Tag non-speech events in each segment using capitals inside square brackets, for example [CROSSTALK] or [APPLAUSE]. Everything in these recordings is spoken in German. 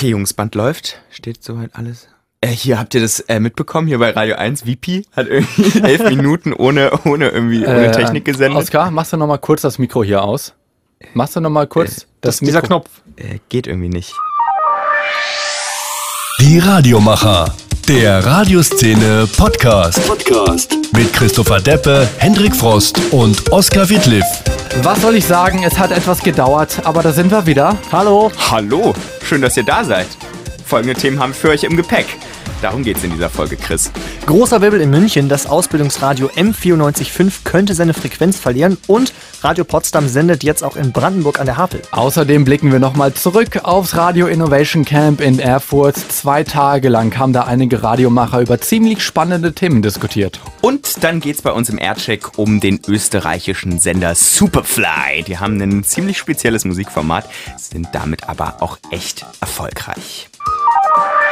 Okay, Jungs, Band läuft. Steht soweit alles. Äh, hier habt ihr das äh, mitbekommen, hier bei Radio 1, VP hat irgendwie [LAUGHS] elf Minuten ohne, ohne irgendwie, ohne Äh, Technik gesendet. Oskar, machst du noch mal kurz das Mikro hier aus? Machst du noch mal kurz Äh, das, Dieser Mikro? Knopf. Äh, geht irgendwie nicht. Die Radiomacher. Der Radioszene Podcast. Podcast. Mit Christopher Deppe, Hendrik Frost und Oskar Wittliff. Was soll ich sagen? Es hat etwas gedauert, aber da sind wir wieder. Hallo. Hallo, schön, dass ihr da seid. Folgende Themen haben wir für euch im Gepäck. Darum geht's in dieser Folge, Chris. Großer Wirbel in München. Das Ausbildungsradio M945 könnte seine Frequenz verlieren und Radio Potsdam sendet jetzt auch in Brandenburg an der Havel. Außerdem blicken wir nochmal zurück aufs Radio Innovation Camp in Erfurt. Zwei Tage lang haben da einige Radiomacher über ziemlich spannende Themen diskutiert. Und dann geht's bei uns im Aircheck um den österreichischen Sender Superfly. Die haben ein ziemlich spezielles Musikformat, sind damit aber auch echt erfolgreich.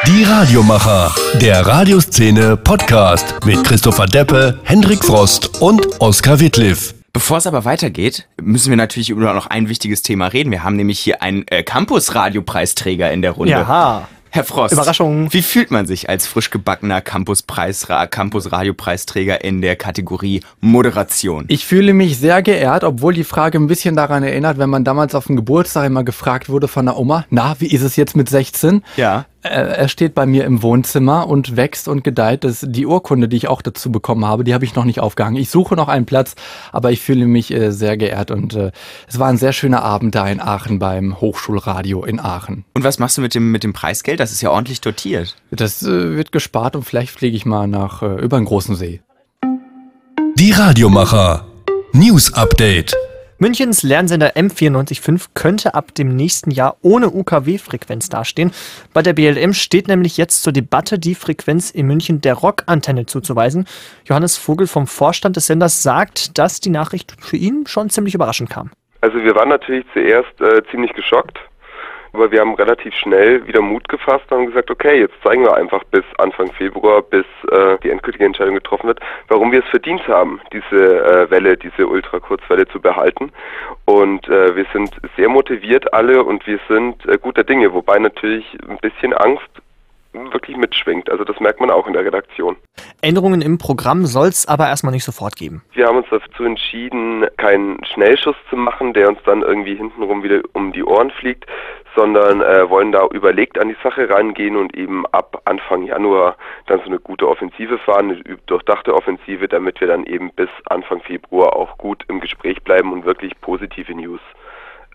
Die Radiomacher. Der Radioszene Podcast. Mit Christopher Deppe, Hendrik Frost und Oskar Wittliff. Bevor es aber weitergeht, müssen wir natürlich über noch ein wichtiges Thema reden. Wir haben nämlich hier einen äh, Campus-Radiopreisträger in der Runde. Jaha. Herr Frost, Überraschung. wie fühlt man sich als frisch gebackener Campus-Preis, Campus-Radiopreisträger in der Kategorie Moderation? Ich fühle mich sehr geehrt, obwohl die Frage ein bisschen daran erinnert, wenn man damals auf dem Geburtstag immer gefragt wurde von der Oma, na, wie ist es jetzt mit 16? ja. Er steht bei mir im Wohnzimmer und wächst und gedeiht. Das, die Urkunde, die ich auch dazu bekommen habe, die habe ich noch nicht aufgehangen. Ich suche noch einen Platz, aber ich fühle mich äh, sehr geehrt und äh, es war ein sehr schöner Abend da in Aachen beim Hochschulradio in Aachen. Und was machst du mit dem, mit dem Preisgeld? Das ist ja ordentlich dotiert. Das äh, wird gespart und vielleicht fliege ich mal nach äh, über den großen See. Die Radiomacher. News Update. Münchens Lernsender M945 könnte ab dem nächsten Jahr ohne UKW-Frequenz dastehen. Bei der BLM steht nämlich jetzt zur Debatte, die Frequenz in München der Rockantenne zuzuweisen. Johannes Vogel vom Vorstand des Senders sagt, dass die Nachricht für ihn schon ziemlich überraschend kam. Also wir waren natürlich zuerst äh, ziemlich geschockt, aber wir haben relativ schnell wieder Mut gefasst und haben gesagt, okay, jetzt zeigen wir einfach bis Anfang Februar, bis äh, die endgültige Entscheidung getroffen wird, warum wir es verdient haben, diese äh, Welle, diese Ultrakurzwelle zu behalten. Und äh, wir sind sehr motiviert alle und wir sind äh, guter Dinge, wobei natürlich ein bisschen Angst wirklich mitschwingt. Also das merkt man auch in der Redaktion. Änderungen im Programm soll es aber erstmal nicht sofort geben. Wir haben uns dazu entschieden, keinen Schnellschuss zu machen, der uns dann irgendwie hintenrum wieder um die Ohren fliegt, sondern äh, wollen da überlegt an die Sache rangehen und eben ab Anfang Januar dann so eine gute Offensive fahren, eine durchdachte Offensive, damit wir dann eben bis Anfang Februar auch gut im Gespräch bleiben und wirklich positive News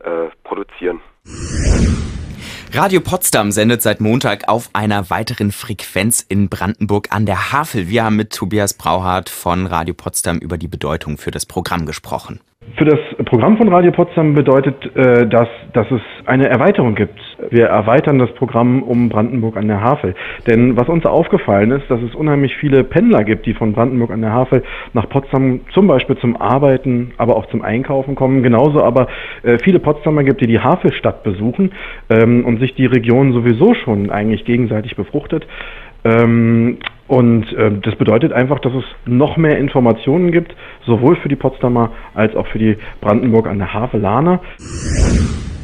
äh, produzieren. Radio Potsdam sendet seit Montag auf einer weiteren Frequenz in Brandenburg an der Havel. Wir haben mit Tobias Brauhardt von Radio Potsdam über die Bedeutung für das Programm gesprochen. Für das Programm von Radio Potsdam bedeutet äh, das, dass es eine Erweiterung gibt. Wir erweitern das Programm um Brandenburg an der Havel. Denn was uns aufgefallen ist, dass es unheimlich viele Pendler gibt, die von Brandenburg an der Havel nach Potsdam zum Beispiel zum Arbeiten, aber auch zum Einkaufen kommen. Genauso aber äh, viele Potsdamer gibt, die die Havelstadt besuchen ähm, und sich die Region sowieso schon eigentlich gegenseitig befruchtet. Ähm, und äh, das bedeutet einfach, dass es noch mehr Informationen gibt, sowohl für die Potsdamer als auch für die Brandenburg an der Havelaner.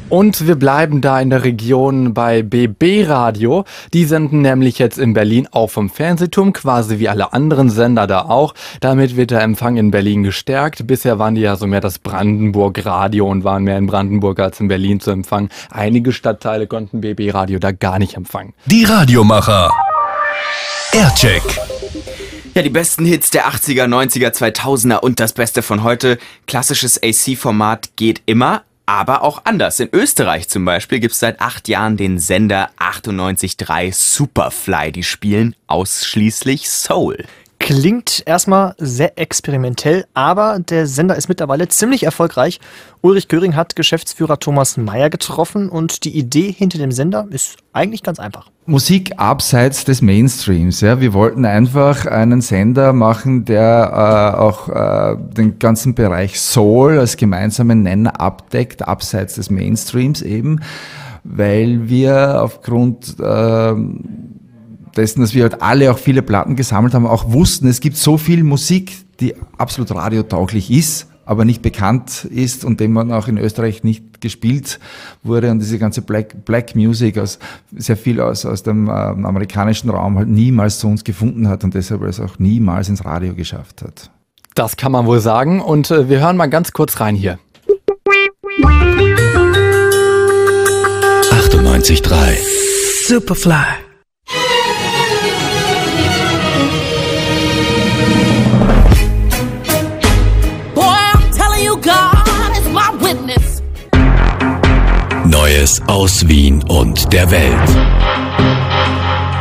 Und wir bleiben da in der Region bei BB Radio. Die senden nämlich jetzt in Berlin auch vom Fernsehturm, quasi wie alle anderen Sender da auch. Damit wird der Empfang in Berlin gestärkt. Bisher waren die ja so mehr das Brandenburg Radio und waren mehr in Brandenburg als in Berlin zu empfangen. Einige Stadtteile konnten BB Radio da gar nicht empfangen. Die Radiomacher. Aircheck. Ja, die besten Hits der 80er, 90er, 2000er und das Beste von heute. Klassisches AC-Format geht immer, aber auch anders. In Österreich zum Beispiel gibt es seit acht Jahren den Sender 98.3 Superfly. Die spielen ausschließlich Soul. Klingt erstmal sehr experimentell, aber der Sender ist mittlerweile ziemlich erfolgreich. Ulrich Göring hat Geschäftsführer Thomas Mayer getroffen und die Idee hinter dem Sender ist eigentlich ganz einfach. Musik abseits des Mainstreams. Ja. Wir wollten einfach einen Sender machen, der äh, auch äh, den ganzen Bereich Soul als gemeinsamen Nenner abdeckt, abseits des Mainstreams eben, weil wir aufgrund äh, dessen, dass wir halt alle auch viele Platten gesammelt haben, auch wussten, es gibt so viel Musik, die absolut radiotauglich ist, aber nicht bekannt ist und dem man auch in Österreich nicht gespielt wurde und diese ganze Black, Black Music aus, sehr viel aus, aus dem äh, amerikanischen Raum halt niemals zu uns gefunden hat und deshalb es auch niemals ins Radio geschafft hat. Das kann man wohl sagen und äh, wir hören mal ganz kurz rein hier. 98.3 Superfly. Aus Wien und der Welt.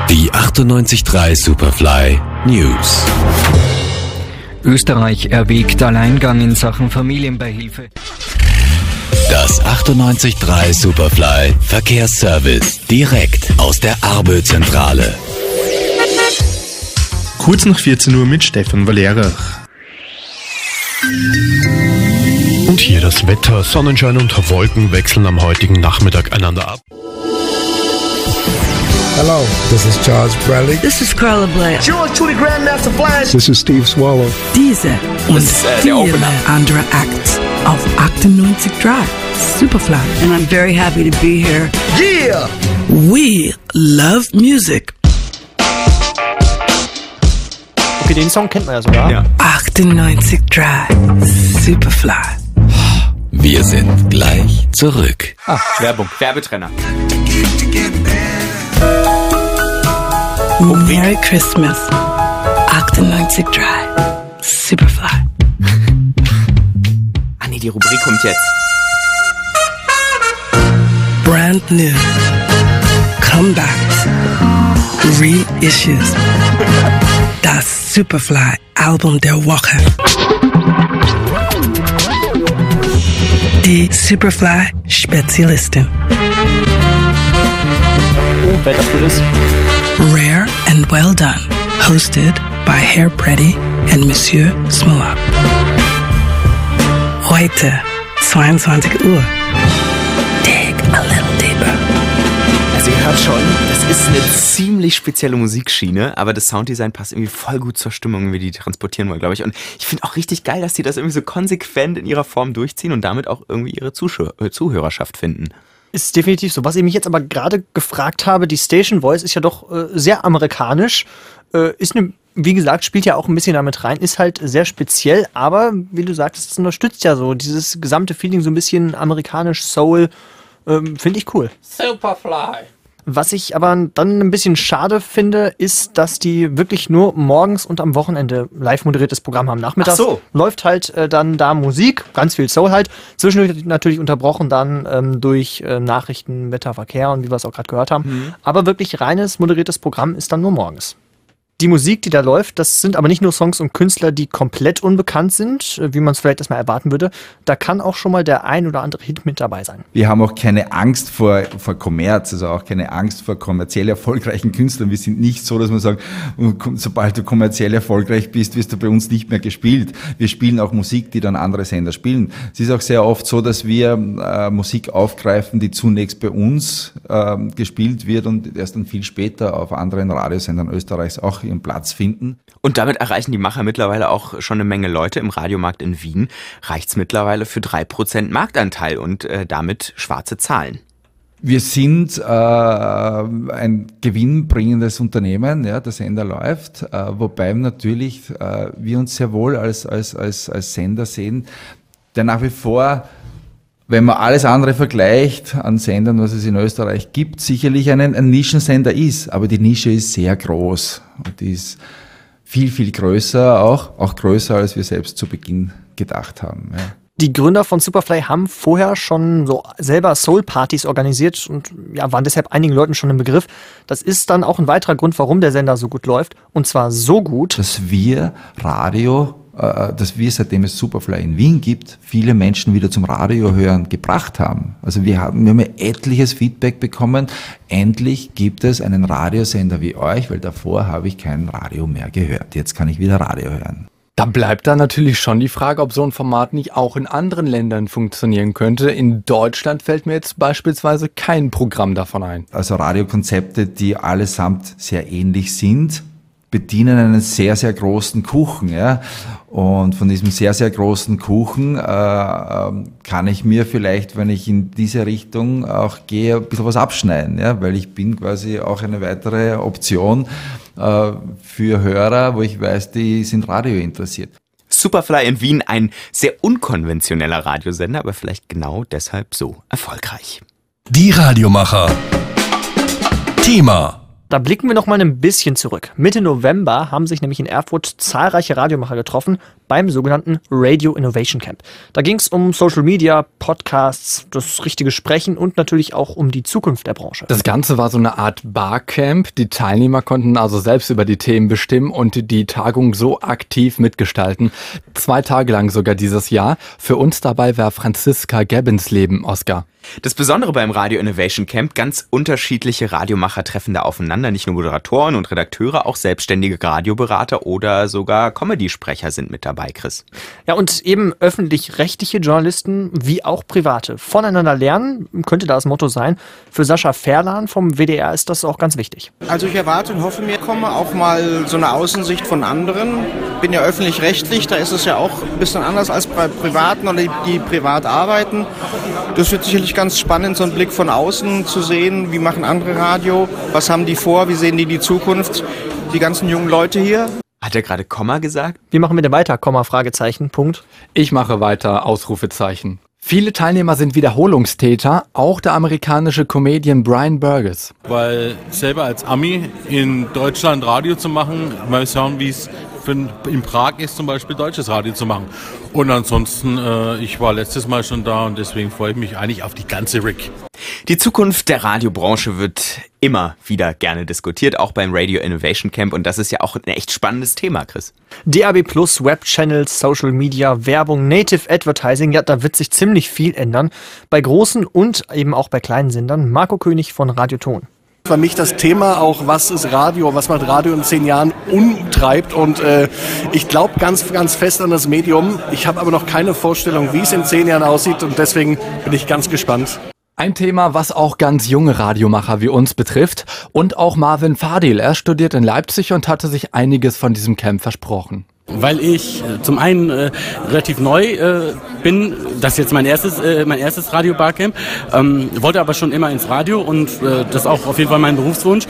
Die 98.3 Superfly News. Österreich erwägt Alleingang in Sachen Familienbeihilfe. Das 98.3 Superfly Verkehrsservice. Direkt aus der Arbö-Zentrale. Kurz nach 14 Uhr mit Stefan Valerach. Das Wetter. Sonnenschein und Wolken wechseln am heutigen Nachmittag einander ab. Hello, this is Charles Bradley. This is Carla Blair. George Trudy Grandmaster Flash. This is Steve Swallow. Diese und äh, viele andere Acts auf 98 Drive. Superfly. And I'm very happy to be here. Yeah! We love music. Okay, den Song kennt man ja sogar. Ja. 98 Drive. Superfly. Wir sind gleich zurück. Ah, Werbung, Werbetrenner. Merry Christmas. 98 Drive. Superfly. [LAUGHS] Ah nee, die Rubrik kommt jetzt. Brand new. Comebacks. Reissues. Das Superfly Album der Woche. Die Superfly Spezialistin. Oh, wer dafür ist. Rare and Well Done. Hosted by Herr Pretty and Monsieur Smolak. Heute, 22 Uhr. Ihr hört schon, das ist eine ziemlich spezielle Musikschiene, aber das Sounddesign passt irgendwie voll gut zur Stimmung, wie die transportieren wollen, glaube ich. Und ich finde auch richtig geil, dass die das irgendwie so konsequent in ihrer Form durchziehen und damit auch irgendwie ihre Zuschau äh, Zuhörerschaft finden. Ist definitiv so. Was ich mich jetzt aber gerade gefragt habe, die Station Voice ist ja doch äh, sehr amerikanisch. Äh, ist eine, wie gesagt, spielt ja auch ein bisschen damit rein, ist halt sehr speziell, aber wie du sagtest, es unterstützt ja so dieses gesamte Feeling so ein bisschen amerikanisch Soul. Ähm, Finde ich cool. Superfly. Was ich aber dann ein bisschen schade finde, ist, dass die wirklich nur morgens und am Wochenende live moderiertes Programm haben. Nachmittags Ach so. läuft halt äh, dann da Musik, ganz viel Soul halt. Zwischendurch natürlich unterbrochen dann ähm, durch äh, Nachrichten, Wetter, Verkehr und wie wir es auch gerade gehört haben. Aber wirklich reines moderiertes Programm ist dann nur morgens. Die Musik, die da läuft, das sind aber nicht nur Songs und Künstler, die komplett unbekannt sind, äh, wie man es vielleicht erstmal erwarten würde. Da kann auch schon mal der ein oder andere Hit mit dabei sein. Wir haben auch keine Angst vor, vor Kommerz, also auch keine Angst vor kommerziell erfolgreichen Künstlern. Wir sind nicht so, dass wir sagen, sobald du kommerziell erfolgreich bist, wirst du bei uns nicht mehr gespielt. Wir spielen auch Musik, die dann andere Sender spielen. Es ist auch sehr oft so, dass wir äh, Musik aufgreifen, die zunächst bei uns ähm, gespielt wird und erst dann viel später auf anderen Radiosendern Österreichs auch ihren Platz finden. Und damit erreichen die Macher mittlerweile auch schon eine Menge Leute. Im Radiomarkt in Wien reicht's mittlerweile für drei Prozent Marktanteil und äh, damit schwarze Zahlen. Wir sind äh, ein gewinnbringendes Unternehmen, ja, der Sender läuft, äh, wobei natürlich äh, wir uns sehr wohl als, als, als, als Sender sehen, der nach wie vor, wenn man alles andere vergleicht an Sendern, was es in Österreich gibt, sicherlich ein, ein Nischensender ist. Aber die Nische ist sehr groß und die ist viel, viel größer auch, auch größer, als wir selbst zu Beginn gedacht haben. Ja. Die Gründer von Superfly haben vorher schon so selber Soul-Partys organisiert und ja, waren deshalb einigen Leuten schon im Begriff. Das ist dann auch ein weiterer Grund, warum der Sender so gut läuft. Und zwar so gut, dass wir Radio, dass wir seitdem es Superfly in Wien gibt, viele Menschen wieder zum Radio hören gebracht haben. Also wir haben, wir haben etliches Feedback bekommen. Endlich gibt es einen Radiosender wie euch, weil davor habe ich kein Radio mehr gehört. Jetzt kann ich wieder Radio hören. Da bleibt dann natürlich schon die Frage, ob so ein Format nicht auch in anderen Ländern funktionieren könnte. In Deutschland fällt mir jetzt beispielsweise kein Programm davon ein. Also Radiokonzepte, die allesamt sehr ähnlich sind, bedienen einen sehr, sehr großen Kuchen. Ja? Und von diesem sehr, sehr großen Kuchen äh, ähm, kann ich mir vielleicht, wenn ich in diese Richtung auch gehe, ein bisschen was abschneiden, ja? weil ich bin quasi auch eine weitere Option äh, für Hörer, wo ich weiß, die sind Radio interessiert. Superfly in Wien ein sehr unkonventioneller Radiosender, aber vielleicht genau deshalb so erfolgreich. Die Radiomacher. Thema. Da blicken wir noch mal ein bisschen zurück. Mitte November haben sich nämlich in Erfurt zahlreiche Radiomacher getroffen beim sogenannten Radio Innovation Camp. Da ging es um Social Media, Podcasts, das richtige Sprechen und natürlich auch um die Zukunft der Branche. Das Ganze war so eine Art Barcamp. Die Teilnehmer konnten also selbst über die Themen bestimmen und die Tagung so aktiv mitgestalten. Zwei Tage lang sogar dieses Jahr. Für uns dabei war Franziska Gebbensleben, Oscar. Das Besondere beim Radio Innovation Camp, ganz unterschiedliche Radiomacher treffen da aufeinander. Nicht nur Moderatoren und Redakteure, auch selbstständige Radioberater oder sogar Comedy-Sprecher sind mit dabei, Chris. Ja, und eben öffentlich-rechtliche Journalisten wie auch private. Voneinander lernen könnte da das Motto sein. Für Sascha Ferlan vom WDR ist das auch ganz wichtig. Also ich erwarte und hoffe mir, komme auch mal so eine Außensicht von anderen. Bin ja öffentlich-rechtlich, da ist es ja auch ein bisschen anders als bei Privaten oder die, die privat arbeiten. Das wird sicherlich ganz spannend, so einen Blick von außen zu sehen. Wie machen andere Radio? Was haben die vor? Wie sehen die die Zukunft? Die ganzen jungen Leute hier. Hat er gerade Komma gesagt? Wie machen wir denn weiter? Komma, Fragezeichen, Punkt. Ich mache weiter, Ausrufezeichen. Viele Teilnehmer sind Wiederholungstäter, auch der amerikanische Comedian Brian Burgess. Weil selber als Ami in Deutschland Radio zu machen, mal schauen, wie es in Prag ist, zum Beispiel deutsches Radio zu machen. Und ansonsten, äh, ich war letztes Mal schon da und deswegen freue ich mich eigentlich auf die ganze Rick. Die Zukunft der Radiobranche wird immer wieder gerne diskutiert, auch beim Radio Innovation Camp. Und das ist ja auch ein echt spannendes Thema, Chris. DAB Plus, Webchannels, Social Media, Werbung, Native Advertising, ja, da wird sich ziemlich viel ändern. Bei großen und eben auch bei kleinen Sendern. Marco König von Radio Ton für mich das Thema auch, was ist Radio, was macht Radio in zehn Jahren umtreibt. Und äh, ich glaube ganz, ganz fest an das Medium. Ich habe aber noch keine Vorstellung, wie es in zehn Jahren aussieht und deswegen bin ich ganz gespannt. Ein Thema, was auch ganz junge Radiomacher wie uns betrifft. Und auch Marvin Fadil. Er studiert in Leipzig und hatte sich einiges von diesem Camp versprochen weil ich äh, zum einen äh, relativ neu äh, bin, das ist jetzt mein erstes, äh, mein erstes Radio-Barcamp, ähm, wollte aber schon immer ins Radio und äh, das ist auch auf jeden Fall mein Berufswunsch.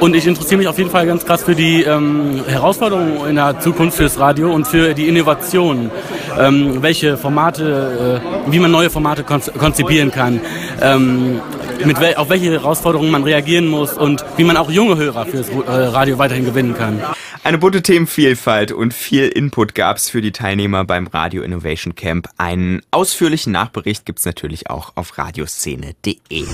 Und ich interessiere mich auf jeden Fall ganz krass für die ähm, Herausforderungen in der Zukunft fürs Radio und für die Innovation, ähm, welche Formate, äh, wie man neue Formate konzipieren kann. Ähm, mit wel auf welche Herausforderungen man reagieren muss und wie man auch junge Hörer fürs äh, Radio weiterhin gewinnen kann. Eine bunte Themenvielfalt und viel Input gab es für die Teilnehmer beim Radio Innovation Camp. Einen ausführlichen Nachbericht gibt es natürlich auch auf radioszene.de.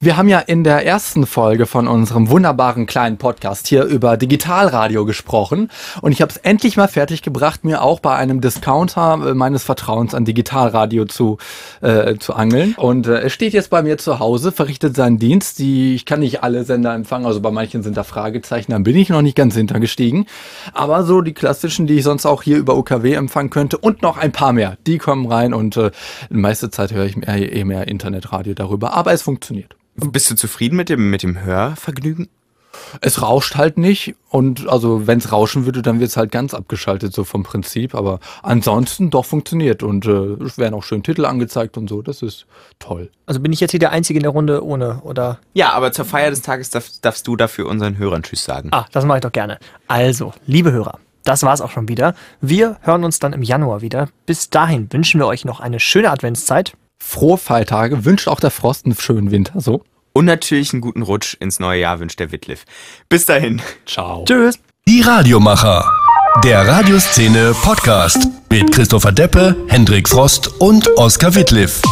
Wir haben ja in der ersten Folge von unserem wunderbaren kleinen Podcast hier über Digitalradio gesprochen und ich habe es endlich mal fertig gebracht, mir auch bei einem Discounter äh, meines Vertrauens an Digitalradio zu, äh, zu angeln. Und äh, es steht jetzt bei mir zu Hause, verrichtet seinen Dienst. Die, ich kann nicht alle Sender empfangen, also bei manchen sind da Fragezeichen, dann bin ich noch nicht ganz hintergestiegen eingestiegen. Aber so die klassischen, die ich sonst auch hier über UKW empfangen könnte und noch ein paar mehr, die kommen rein und äh, meiste Zeit höre ich mehr, eh mehr Internetradio darüber. Aber es funktioniert. Bist du zufrieden mit dem, mit dem Hörvergnügen? Es rauscht halt nicht und also wenn es rauschen würde, dann wird es halt ganz abgeschaltet, so vom Prinzip. Aber ansonsten doch funktioniert und äh, es werden auch schön Titel angezeigt und so. Das ist toll. Also bin ich jetzt hier der Einzige in der Runde ohne, oder? Ja, aber zur Feier des Tages darf, darfst du dafür unseren Hörern Tschüss sagen. Ah, das mache ich doch gerne. Also, liebe Hörer, das war's auch schon wieder. Wir hören uns dann im Januar wieder. Bis dahin wünschen wir euch noch eine schöne Adventszeit. Frohe Feiertage, wünscht auch der Frost einen schönen Winter, so. Und natürlich einen guten Rutsch ins neue Jahr wünscht der Wittliff. Bis dahin. Ciao. Tschüss. Die Radiomacher. Der Radioszene Podcast mit Christopher Deppe, Hendrik Frost und Oskar Wittliff.